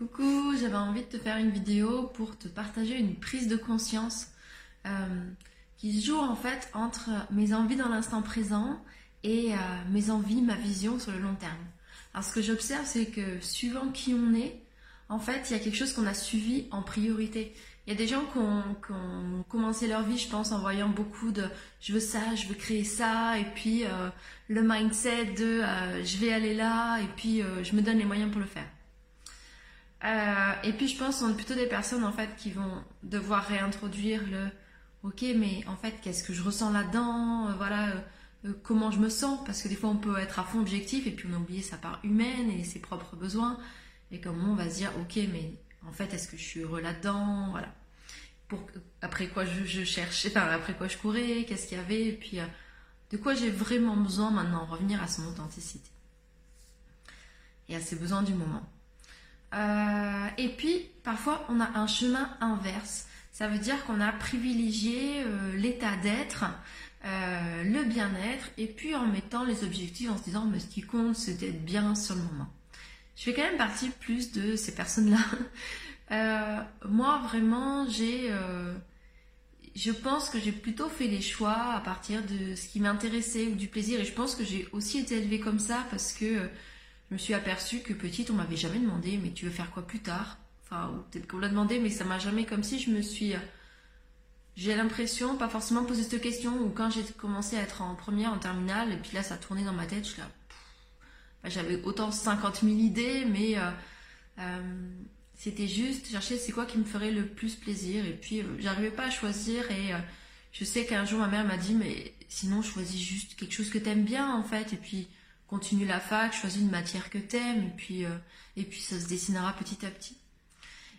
Coucou, j'avais envie de te faire une vidéo pour te partager une prise de conscience euh, qui se joue en fait entre mes envies dans l'instant présent et euh, mes envies, ma vision sur le long terme. Alors ce que j'observe, c'est que suivant qui on est, en fait, il y a quelque chose qu'on a suivi en priorité. Il y a des gens qui ont, commencé leur vie, je pense, en voyant beaucoup de je veux ça, je veux créer ça, et puis euh, le mindset de je vais aller là, et puis je me donne les moyens pour le faire. Euh, et puis je pense qu'on est plutôt des personnes en fait qui vont devoir réintroduire le ok mais en fait qu'est-ce que je ressens là-dedans euh, voilà euh, comment je me sens? Parce que des fois on peut être à fond objectif et puis on a oublié sa part humaine et ses propres besoins. Et comment on va se dire ok mais en fait est-ce que je suis heureux là-dedans? Voilà. Pour après quoi je, je cherchais enfin après quoi je courais qu'est-ce qu'il y avait? Et puis de quoi j'ai vraiment besoin maintenant? Revenir à son authenticité. Et à ses besoins du moment euh, et puis, parfois, on a un chemin inverse. Ça veut dire qu'on a privilégié euh, l'état d'être, euh, le bien-être, et puis en mettant les objectifs en se disant, mais ce qui compte, c'est d'être bien sur le moment. Je fais quand même partie plus de ces personnes-là. moi, vraiment, j'ai... je pense que j'ai plutôt fait les choix à partir de ce qui m'intéressait ou du plaisir. Et je pense que j'ai aussi été élevée comme ça parce que je me suis aperçue que petite, on m'avait jamais demandé, mais tu veux faire quoi plus tard? Enfin, peut-être qu'on l'a demandé, mais ça m'a jamais comme si je me suis. J'ai l'impression, pas forcément posé cette question, ou quand j'ai commencé à être en première, en terminale, et puis là, ça tournait dans ma tête, je bah, j'avais autant 50 000 idées, mais euh, euh, c'était juste chercher c'est quoi qui me ferait le plus plaisir, et puis euh, j'arrivais pas à choisir, et je sais qu'un jour ma mère m'a dit, mais sinon choisis juste quelque chose que t'aimes bien en fait, et puis continue la fac, choisis une matière que t'aimes, et puis, euh, et puis ça se dessinera petit à petit.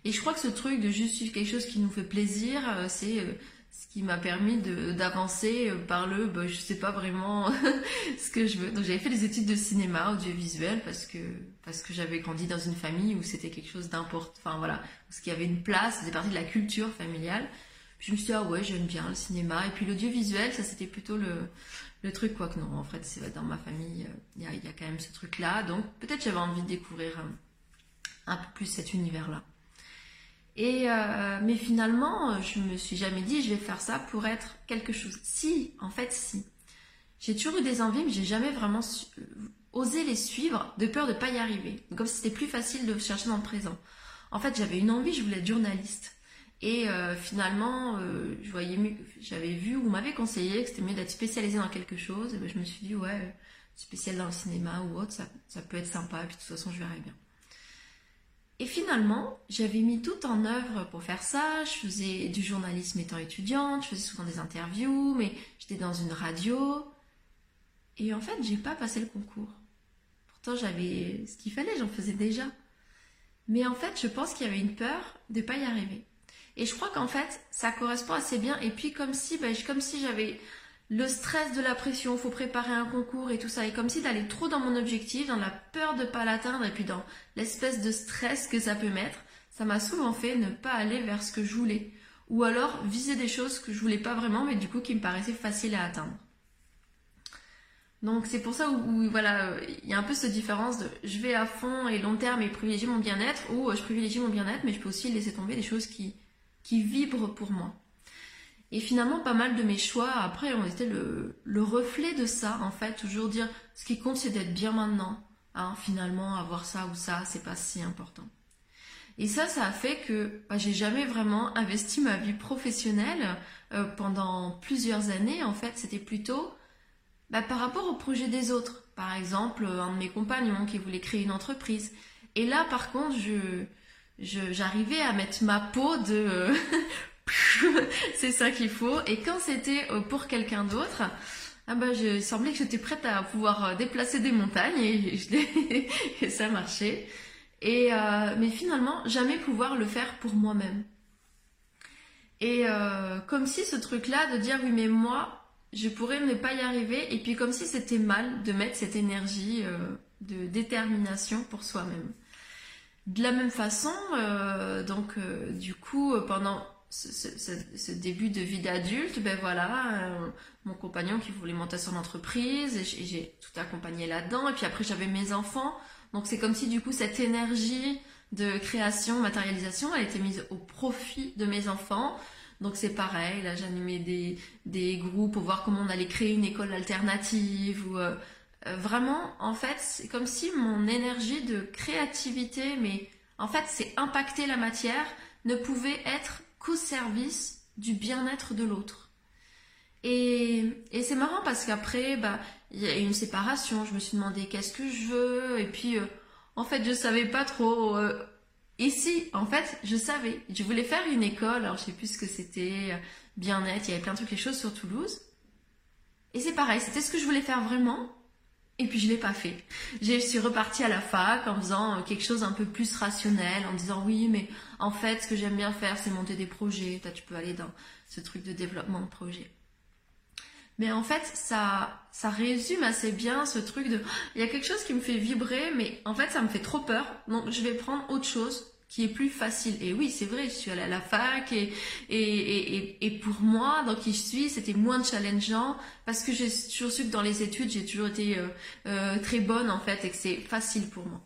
Et je crois que ce truc de juste suivre quelque chose qui nous fait plaisir, euh, c'est euh, ce qui m'a permis d'avancer par le, bah, je sais pas vraiment ce que je veux. Donc j'avais fait des études de cinéma, audiovisuel, parce que, parce que j'avais grandi dans une famille où c'était quelque chose d'important, enfin voilà, où qu'il y avait une place, c'était partie de la culture familiale. Puis je me suis dit, ah ouais, j'aime bien le cinéma. Et puis l'audiovisuel, ça c'était plutôt le, le truc, quoi que non, en fait, c'est dans ma famille, euh, il y a, quand même ce truc-là. Donc peut-être j'avais envie de découvrir un, peu plus cet univers-là. Et euh, mais finalement, je me suis jamais dit, je vais faire ça pour être quelque chose. Si, en fait, si. J'ai toujours eu des envies, mais j'ai jamais vraiment euh, osé les suivre de peur de pas y arriver. comme si c'était plus facile de chercher dans le présent. En fait, j'avais une envie, je voulais être journaliste. Et euh, finalement, euh, je voyais j'avais vu ou m'avait conseillé que c'était mieux d'être spécialisé dans quelque chose. Et ben, je me suis dit, ouais, spécial dans le cinéma ou autre, ça, peut être sympa. Et puis de toute façon, je verrai bien. Et finalement, j'avais mis tout en œuvre pour faire ça. Je faisais du journalisme étant étudiante, je faisais souvent des interviews, mais j'étais dans une radio. Et en fait, j'ai pas passé le concours. Pourtant, j'avais ce qu'il fallait, j'en faisais déjà. Mais en fait, je pense qu'il y avait une peur de pas y arriver. Et je crois qu'en fait, ça correspond assez bien. Et puis comme si, ben, comme si j'avais le stress de la pression, faut préparer un concours et tout ça, et comme si d'aller trop dans mon objectif, dans la peur de pas l'atteindre, et puis dans l'espèce de stress que ça peut mettre, ça m'a souvent fait ne pas aller vers ce que je voulais, ou alors viser des choses que je voulais pas vraiment, mais du coup qui me paraissaient faciles à atteindre. Donc c'est pour ça où, voilà, il y a un peu cette différence de je vais à fond et long terme et privilégier mon bien-être, ou je privilégie mon bien-être, mais je peux aussi laisser tomber des choses qui qui vibre pour moi. Et finalement, pas mal de mes choix, après, ont été le, reflet de ça, en fait. Toujours dire, ce qui compte, c'est d'être bien maintenant. Hein, finalement, avoir ça ou ça, c'est pas si important. Et ça, ça a fait que bah, j'ai jamais vraiment investi ma vie professionnelle euh, pendant plusieurs années. En fait, c'était plutôt bah, par rapport au projet des autres. Par exemple, un de mes compagnons qui voulait créer une entreprise. Et là, par contre, je, j'arrivais à mettre ma peau de c'est ça qu'il faut. Et quand c'était euh, pour quelqu'un d'autre, ah bah, je que j'étais prête à pouvoir euh, déplacer des montagnes et, et ça marchait. Et euh, mais finalement, jamais pouvoir le faire pour moi-même. Et comme si ce truc-là de dire oui mais moi, je pourrais ne pas y arriver. Et puis comme si c'était mal de mettre cette énergie de détermination pour soi-même. De la même façon, euh, donc euh, du coup, euh, pendant ce, début de vie d'adulte, ben voilà, mon compagnon qui voulait monter son entreprise, et j'ai tout accompagné là-dedans. Et puis après, j'avais mes enfants. Donc c'est comme si du coup cette énergie de création, matérialisation, elle était mise au profit de mes enfants. Donc c'est pareil, là j'animais des, des groupes pour voir comment on allait créer une école alternative ou vraiment en fait c'est comme si mon énergie de créativité mais en fait c'est impacter la matière ne pouvait être qu'au service du bien-être de l'autre. Et, et c'est marrant parce qu'après, bah, il y a eu une séparation. Je me suis demandé qu'est-ce que je veux? Et puis, euh, en fait, je savais pas trop. Euh, et si, en fait, je savais. Je voulais faire une école. Alors, je sais plus ce que c'était. Euh, bien-être. Il y avait plein de trucs, les choses sur Toulouse. Et c'est pareil. C'était ce que je voulais faire vraiment. Et puis je l'ai pas fait. Je suis repartie à la fac en faisant quelque chose un peu plus rationnel, en disant oui, mais en fait, ce que j'aime bien faire, c'est monter des projets. Toi, tu peux aller dans ce truc de développement de projet. Mais en fait, ça, ça résume assez bien ce truc de, il y a quelque chose qui me fait vibrer, mais en fait, ça me fait trop peur. Donc, je vais prendre autre chose qui est plus facile. Et oui, c'est vrai, je suis allée à la fac et, et, et, et pour moi, dans qui je suis, c'était moins challengeant parce que j'ai toujours su que dans les études, j'ai toujours été euh, euh, très bonne en fait et que c'est facile pour moi.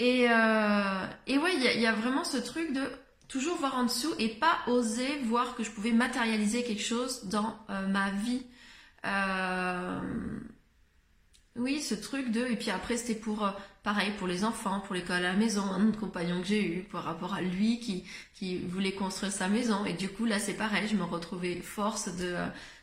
Et, euh, et ouais, il y, a, vraiment ce truc de toujours voir en dessous et pas oser voir que je pouvais matérialiser quelque chose dans euh, ma vie. Euh, oui, ce truc de... Et puis après, c'était pour... Euh, pareil, pour les enfants, pour l'école à la maison, un autre compagnon que j'ai eu, par rapport à lui qui, qui voulait construire sa maison. Et du coup, là, c'est pareil, je me retrouvais force de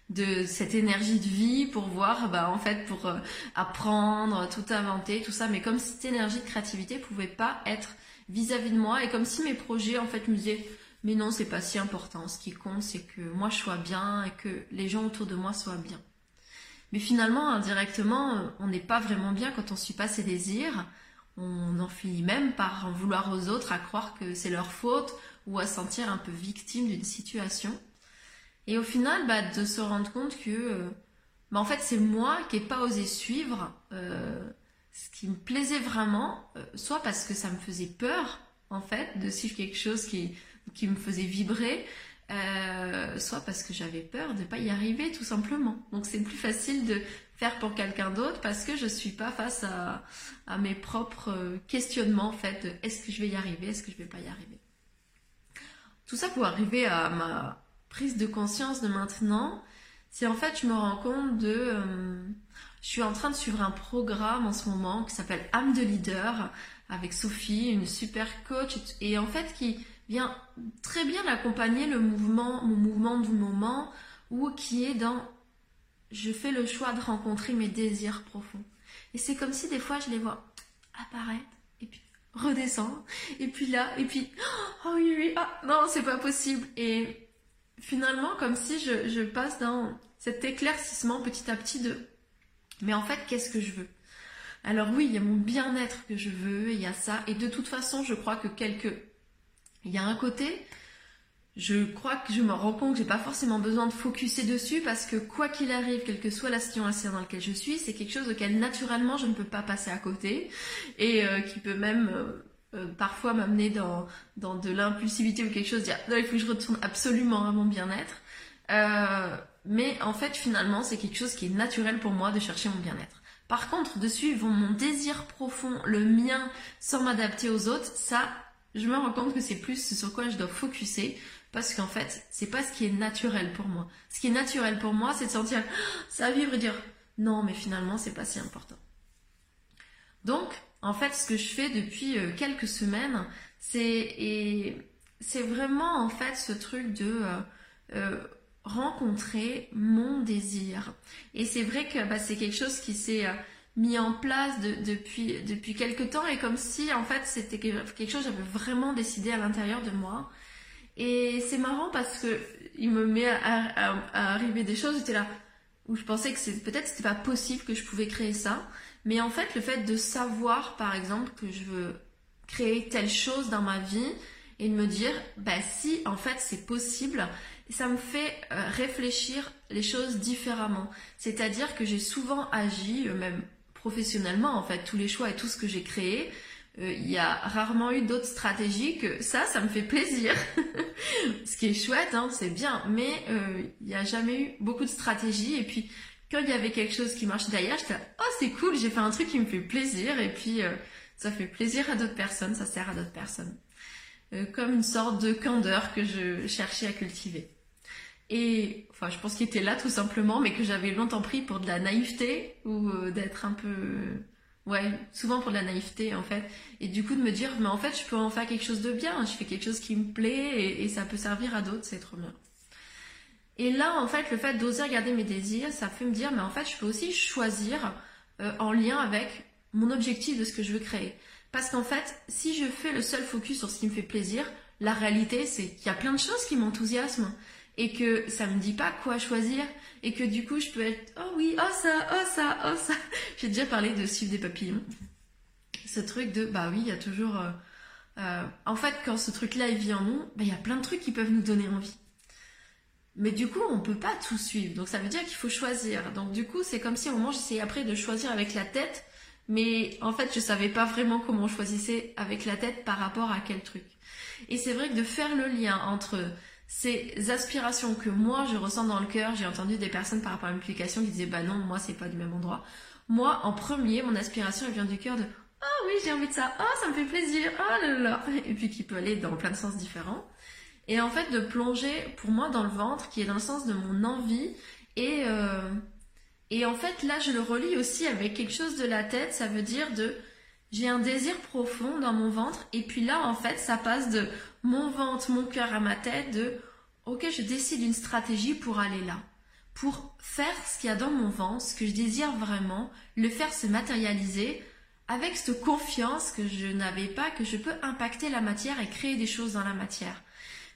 de cette énergie de vie pour voir, bah, en fait, pour apprendre, tout inventer, tout ça. Mais comme cette énergie de créativité pouvait pas être vis-à-vis de moi et comme si mes projets en fait me disaient mais non c'est pas si important ce qui compte c'est que moi je sois bien et que les gens autour de moi soient bien mais finalement indirectement on n'est pas vraiment bien quand on suit pas ses désirs. On en finit même par en vouloir aux autres à croire que c'est leur faute ou à sentir un peu victime d'une situation. Et au final bah, de se rendre compte que euh, bah, en fait c'est moi qui n'ai pas osé suivre euh, ce qui me plaisait vraiment, euh, soit parce que ça me faisait peur, en fait, de suivre quelque chose qui, qui me faisait vibrer, euh, soit parce que j'avais peur de ne pas y arriver, tout simplement. Donc c'est plus facile de faire pour quelqu'un d'autre parce que je suis pas face à, mes propres euh, questionnements, en fait, est-ce que je vais y arriver, est-ce que je vais pas y arriver. Tout ça pour arriver à ma prise de conscience de maintenant, c'est en fait je me rends compte de je suis en train de suivre un programme en ce moment qui s'appelle âme de leader avec Sophie, une super coach, et en fait qui vient très bien accompagner le mouvement, mon mouvement du moment, ou qui est dans je fais le choix de rencontrer mes désirs profonds. Et c'est comme si des fois je les vois apparaître, et puis redescendre, et puis là, et puis oh oui, oui, ah non, c'est pas possible. Et finalement, comme si je, je passe dans cet éclaircissement petit à petit de mais en fait, qu'est-ce que je veux? Alors oui, il y a mon bien-être que je veux, il y a ça. Et de toute façon, je crois que quelque... Il y a un côté, je crois que je me rends compte que j'ai pas forcément besoin de focuser dessus parce que quoi qu'il arrive, quelle que soit la situation dans laquelle je suis, c'est quelque chose auquel naturellement je ne peux pas passer à côté et euh, qui peut même euh, euh, parfois m'amener dans, dans de l'impulsivité ou quelque chose, dire non, il faut que je retourne absolument à mon bien-être. Mais en fait, finalement, c'est quelque chose qui est naturel pour moi de chercher mon bien-être. Par contre, de suivre mon désir profond, le mien, sans m'adapter aux autres, ça, je me rends compte que c'est plus ce sur quoi je dois focuser parce qu'en fait, c'est pas ce qui est naturel pour moi. Ce qui est naturel pour moi, c'est de sentir ça vivre et dire non, mais finalement, c'est pas si important. Donc, en fait, ce que je fais depuis euh, quelques semaines, c'est c'est vraiment en fait ce truc de euh, euh, rencontrer mon désir. Et c'est vrai que bah, c'est quelque chose qui s'est euh, mis en place depuis, depuis quelques temps et comme si en fait c'était quelque chose que j'avais vraiment décidé à l'intérieur de moi. Et c'est marrant parce que il me met à, arriver des choses, j'étais là où je pensais que c'est peut-être c'était pas possible que je pouvais créer ça. Mais en fait le fait de savoir par exemple que je veux créer telle chose dans ma vie et de me dire bah si en fait c'est possible ça me fait euh, réfléchir les choses différemment. C'est-à-dire que j'ai souvent agi, euh, même professionnellement, en fait, tous les choix et tout ce que j'ai créé, euh, il y a rarement eu d'autres stratégies que ça, ça me fait plaisir. ce qui est chouette, hein, c'est bien, mais il n'y a jamais eu beaucoup de stratégies. Et puis, quand il y avait quelque chose qui marchait derrière, j'étais oh c'est cool, j'ai fait un truc qui me fait plaisir, et puis ça fait plaisir à d'autres personnes, ça sert à d'autres personnes. Euh, comme une sorte de candeur que je cherchais à cultiver. Et enfin, je pense qu'il était là tout simplement, mais que j'avais longtemps pris pour de la naïveté ou euh, d'être un peu, ouais, souvent pour de la naïveté en fait. Et du coup de me dire, mais en fait, je peux en faire quelque chose de bien. Je fais quelque chose qui me plaît et, ça peut servir à d'autres, c'est trop bien. Et là, en fait, le fait d'oser regarder mes désirs, ça fait me dire, mais en fait, je peux aussi choisir euh, en lien avec mon objectif de ce que je veux créer. Parce qu'en fait, si je fais le seul focus sur ce qui me fait plaisir, la réalité, c'est qu'il y a plein de choses qui m'enthousiasment et que ça me dit pas quoi choisir et que du coup, je peux être, oh oui, oh ça, oh ça, oh ça. J'ai déjà parlé de suivre des papillons. Ce truc de, bah oui, il y a toujours, euh, euh, en fait, quand ce truc-là, il vit en nous, bah, il y a plein de trucs qui peuvent nous donner envie. Mais du coup, on peut pas tout suivre. Donc ça veut dire qu'il faut choisir. Donc du coup, c'est comme si au moment j'essayais après de choisir avec la tête, mais en fait, je savais pas vraiment comment je choisissais avec la tête par rapport à quel truc. Et c'est vrai que de faire le lien entre ces aspirations que moi je ressens dans le cœur, j'ai entendu des personnes par rapport à l'implication qui disaient bah non, moi c'est pas du même endroit. Moi, en premier, mon aspiration elle vient du cœur de oh oui, j'ai envie de ça, oh ça me fait plaisir, oh là là, et puis qui peut aller dans plein de sens différents et en fait de plonger pour moi dans le ventre qui est dans le sens de mon envie et euh, et en fait là je le relis aussi avec quelque chose de la tête. Ça veut dire de j'ai un désir profond dans mon ventre. Et puis là en fait ça passe de mon ventre mon cœur à ma tête de ok je décide une stratégie pour aller là. Pour faire ce qu'il y a dans mon ventre ce que je désire vraiment le faire se matérialiser avec cette confiance que je n'avais pas que je peux impacter la matière et créer des choses dans la matière.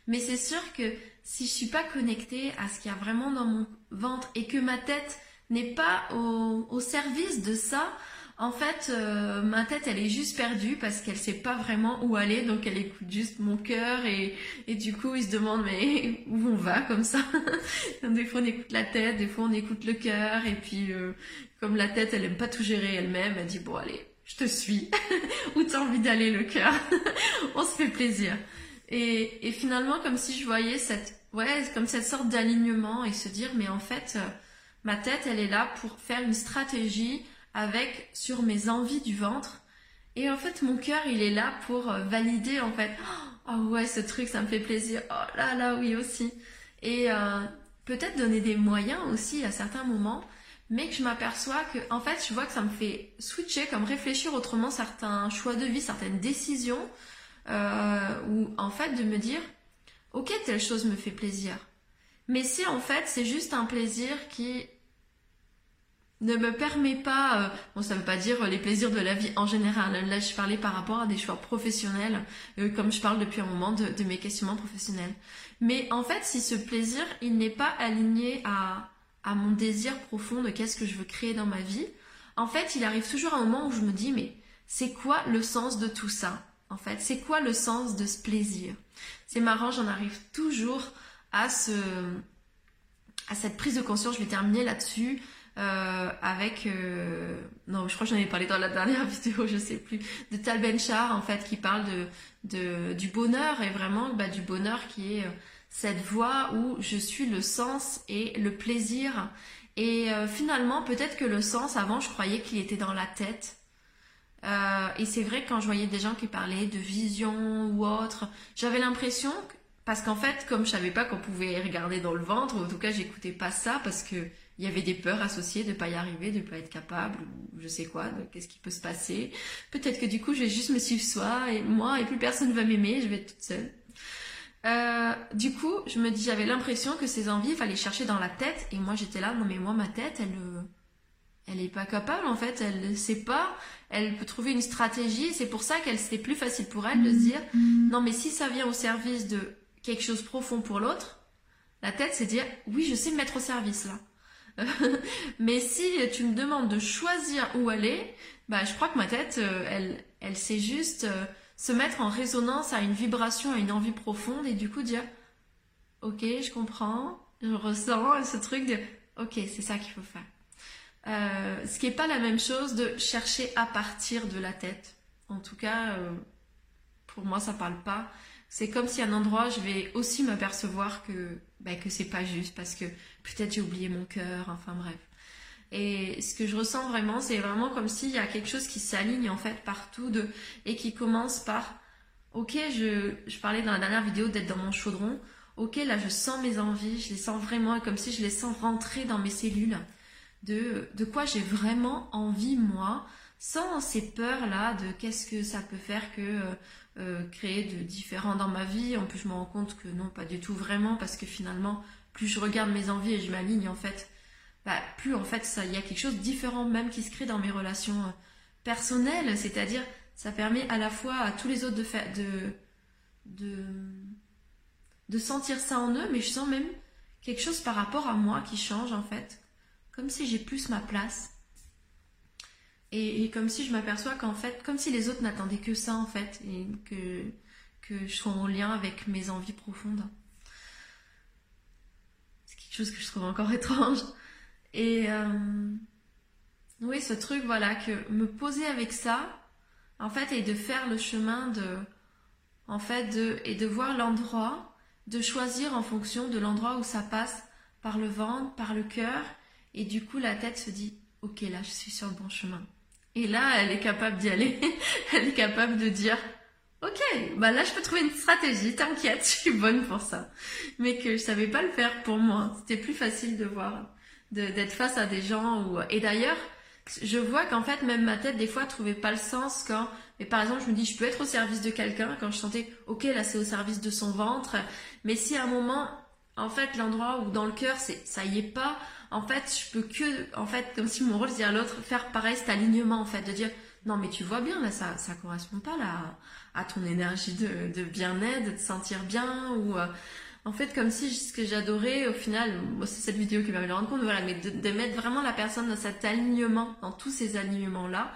Mais c'est sûr que si je suis pas connectée à ce qu'il y a vraiment dans mon ventre et que ma tête n'est pas au, service de ça, en fait, euh, ma tête, elle est juste perdue parce qu'elle sait pas vraiment où aller, donc elle écoute juste mon cœur et, et du coup, il se demande mais où on va comme ça? des fois, on écoute la tête, des fois, on écoute le cœur et puis euh, comme la tête, elle aime pas tout gérer elle-même, elle dit bon allez, je te suis. où t'as envie d'aller le cœur? On se fait plaisir. Et, et, finalement, comme si je voyais cette, ouais, comme cette sorte d'alignement et se dire, mais en fait, euh, ma tête, elle est là pour faire une stratégie avec sur mes envies du ventre. Et en fait, mon cœur, il est là pour euh, valider, en fait, oh ouais, ce truc, ça me fait plaisir. Oh là là, oui aussi. Et euh, peut-être donner des moyens aussi à certains moments, mais que je m'aperçois que, en fait, je vois que ça me fait switcher, comme réfléchir autrement certains choix de vie, certaines décisions euh, ou en fait de me dire, ok, telle chose me fait plaisir. Mais si en fait c'est juste un plaisir qui ne me permet pas, euh, bon ça veut pas dire les plaisirs de la vie en général, là je parlais par rapport à des choix professionnels, euh, comme je parle depuis un moment de, de, mes questionnements professionnels. Mais en fait si ce plaisir il n'est pas aligné à, à mon désir profond de qu'est-ce que je veux créer dans ma vie, en fait il arrive toujours un moment où je me dis mais c'est quoi le sens de tout ça? En fait C'est quoi le sens de ce plaisir? C'est marrant, j'en arrive toujours à ce à cette prise de conscience. Je vais terminer là-dessus euh, avec euh, non, je crois que j'en ai parlé dans la dernière vidéo, je sais plus, de Tal Ben en fait qui parle de, du bonheur et vraiment bah, du bonheur qui est euh, cette voie où je suis le sens et le plaisir. Et finalement, peut-être que le sens, avant, je croyais qu'il était dans la tête. Et c'est vrai que quand je voyais des gens qui parlaient de vision ou autre, j'avais l'impression parce qu'en fait, comme je savais pas qu'on pouvait regarder dans le ventre, en tout cas, j'écoutais pas ça parce que il y avait des peurs associées de pas y arriver, de pas être capable, ou je sais quoi, qu'est-ce qui peut se passer. Peut-être que du coup, je vais juste me suivre soi et moi et plus personne va m'aimer, je vais être toute seule. Euh, du coup, je me dis, j'avais l'impression que ces envies, il fallait chercher dans la tête, et moi j'étais là, non mais moi ma tête, elle, euh, elle est pas capable en fait, elle ne sait pas, elle peut trouver une stratégie, c'est pour ça qu'elle c'est plus facile pour elle de se dire non mais si ça vient au service de quelque chose profond pour l'autre, la tête c'est dire oui je sais me mettre au service là. mais si tu me demandes de choisir où aller, bah je crois que ma tête euh, elle elle sait juste euh, se mettre en résonance à une vibration, à une envie profonde et du coup dire ok je comprends, je ressens ce truc de ok c'est ça qu'il faut faire. Euh, ce qui n'est pas la même chose de chercher à partir de la tête. En tout cas, pour moi, ça parle pas. C'est comme si à un endroit, je vais aussi m'apercevoir que bah, que c'est pas juste parce que peut-être j'ai oublié mon cœur. Enfin bref. Et ce que je ressens vraiment, c'est vraiment comme s'il y a quelque chose qui s'aligne en fait partout de, et qui commence par, ok, je, parlais dans la dernière vidéo d'être dans mon chaudron, ok, là je sens mes envies, je les sens vraiment comme si je les sens rentrer dans mes cellules, de, de quoi j'ai vraiment envie moi, sans ces peurs-là de qu'est-ce que ça peut faire que euh, euh, créer de différents dans ma vie. En plus, je me rends compte que non, pas du tout vraiment, parce que finalement, plus je regarde mes envies et je m'aligne en fait bah, plus en fait il y a quelque chose de différent même qui se crée dans mes relations euh, personnelles, c'est-à-dire ça permet à la fois à tous les autres de de, de de sentir ça en eux, mais je sens même quelque chose par rapport à moi qui change en fait, comme si j'ai plus ma place. Et, comme si je m'aperçois qu'en fait, comme si les autres n'attendaient que ça en fait, et que, que je sois en lien avec mes envies profondes. C'est quelque chose que je trouve encore étrange. Et euh, oui, ce truc, voilà, que me poser avec ça, en fait, et de faire le chemin de, en fait, de, et de voir l'endroit, de choisir en fonction de l'endroit où ça passe par le ventre, par le cœur, et du coup, la tête se dit, ok, là, je suis sur le bon chemin. Et là, elle est capable d'y aller. elle est capable de dire, ok, bah là, je peux trouver une stratégie, t'inquiète, je suis bonne pour ça. Mais que je savais pas le faire pour moi. C'était plus facile de voir d'être face à des gens et d'ailleurs je vois qu'en fait même ma tête des fois trouvait pas le sens quand mais par exemple je me dis je peux être au service de quelqu'un quand je sentais ok là c'est au service de son ventre mais si à un moment en fait l'endroit où dans le cœur c'est ça y est pas en fait je peux que en fait comme si mon rôle c'est à l'autre faire pareil cet alignement en fait de dire non mais tu vois bien là ça ça correspond pas là à ton énergie de, bien-être de te sentir bien ou euh, en fait, comme si ce que j'adorais, au final, c'est cette vidéo qui m'a fait rendre compte, voilà, mais de, mettre vraiment la personne dans cet alignement, dans tous ces alignements-là.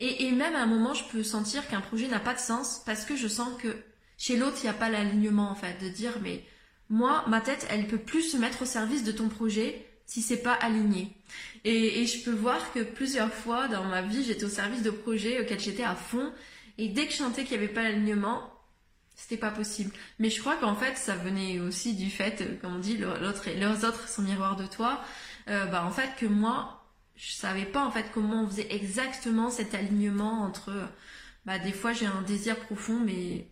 Et, même à un moment, je peux sentir qu'un projet n'a pas de sens parce que je sens que chez l'autre, il n'y a pas l'alignement, en fait, de dire, mais moi, ma tête, elle peut plus se mettre au service de ton projet si c'est pas aligné. Et, et, je peux voir que plusieurs fois dans ma vie, j'étais au service de projets auxquels j'étais à fond. Et dès que je sentais qu'il n'y avait pas l'alignement, c'était pas possible. Mais je crois qu'en fait, ça venait aussi du fait, euh, comme on dit, l'autre et leurs autres sont miroirs de toi. Euh, bah en fait que moi, je savais pas en fait comment on faisait exactement cet alignement entre. Bah des fois j'ai un désir profond, mais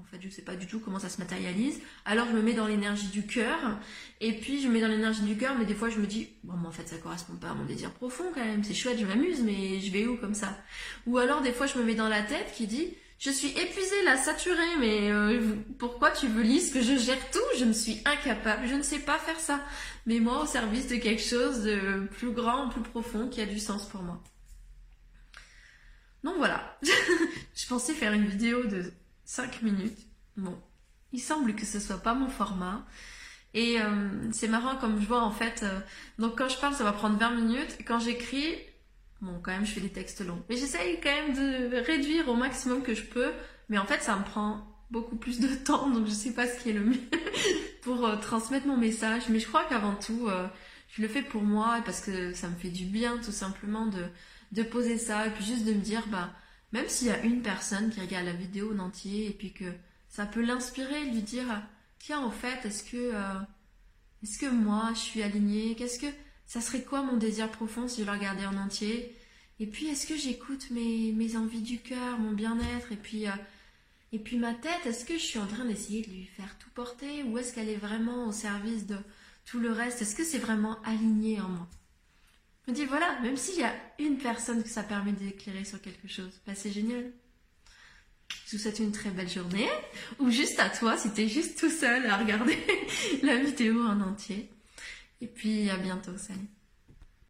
en fait je sais pas du tout comment ça se matérialise. Alors je me mets dans l'énergie du cœur, et puis je me mets dans l'énergie du cœur, mais des fois je me dis bon mais en fait ça correspond pas à mon désir profond quand même. C'est chouette, je m'amuse, mais je vais où comme ça? Ou alors des fois je me mets dans la tête qui dit je suis épuisée là, saturée, mais euh, pourquoi tu veux lire que je gère tout? Je ne suis incapable, je ne sais pas faire ça. Mais moi au service de quelque chose de plus grand, plus profond, qui a du sens pour moi. Donc voilà, je pensais faire une vidéo de 5 minutes. Bon, il semble que ce soit pas mon format. Et euh, c'est marrant comme je vois en fait, euh, donc quand je parle ça va prendre 20 minutes, quand j'écris Bon, quand même, je fais des textes longs. Mais j'essaye quand même de réduire au maximum que je peux. Mais en fait, ça me prend beaucoup plus de temps, donc je sais pas ce qui est le mieux pour euh, transmettre mon message. Mais je crois qu'avant tout, je le fais pour moi parce que ça me fait du bien, tout simplement, de, de poser ça et puis juste de me dire, bah, même s'il y a une personne qui regarde la vidéo en entier et puis que ça peut l'inspirer, lui dire, tiens, en fait, est-ce que, euh, est-ce que moi, je suis alignée? Qu'est-ce que ça serait quoi mon désir profond si je le regardais en entier? Et puis est-ce que j'écoute mes, mes envies du cœur, mon bien-être? Et puis euh, et puis ma tête, est-ce que je suis en train d'essayer de lui faire tout porter? Ou est-ce qu'elle est vraiment au service de tout le reste? Est-ce que c'est vraiment aligné en moi? Je me dis voilà, même s'il y a une personne que ça permet d'éclairer sur quelque chose, bah c'est génial. Je vous souhaite une très belle journée ou juste à toi si t'es juste tout seul à regarder la vidéo en entier. Et puis à bientôt, salut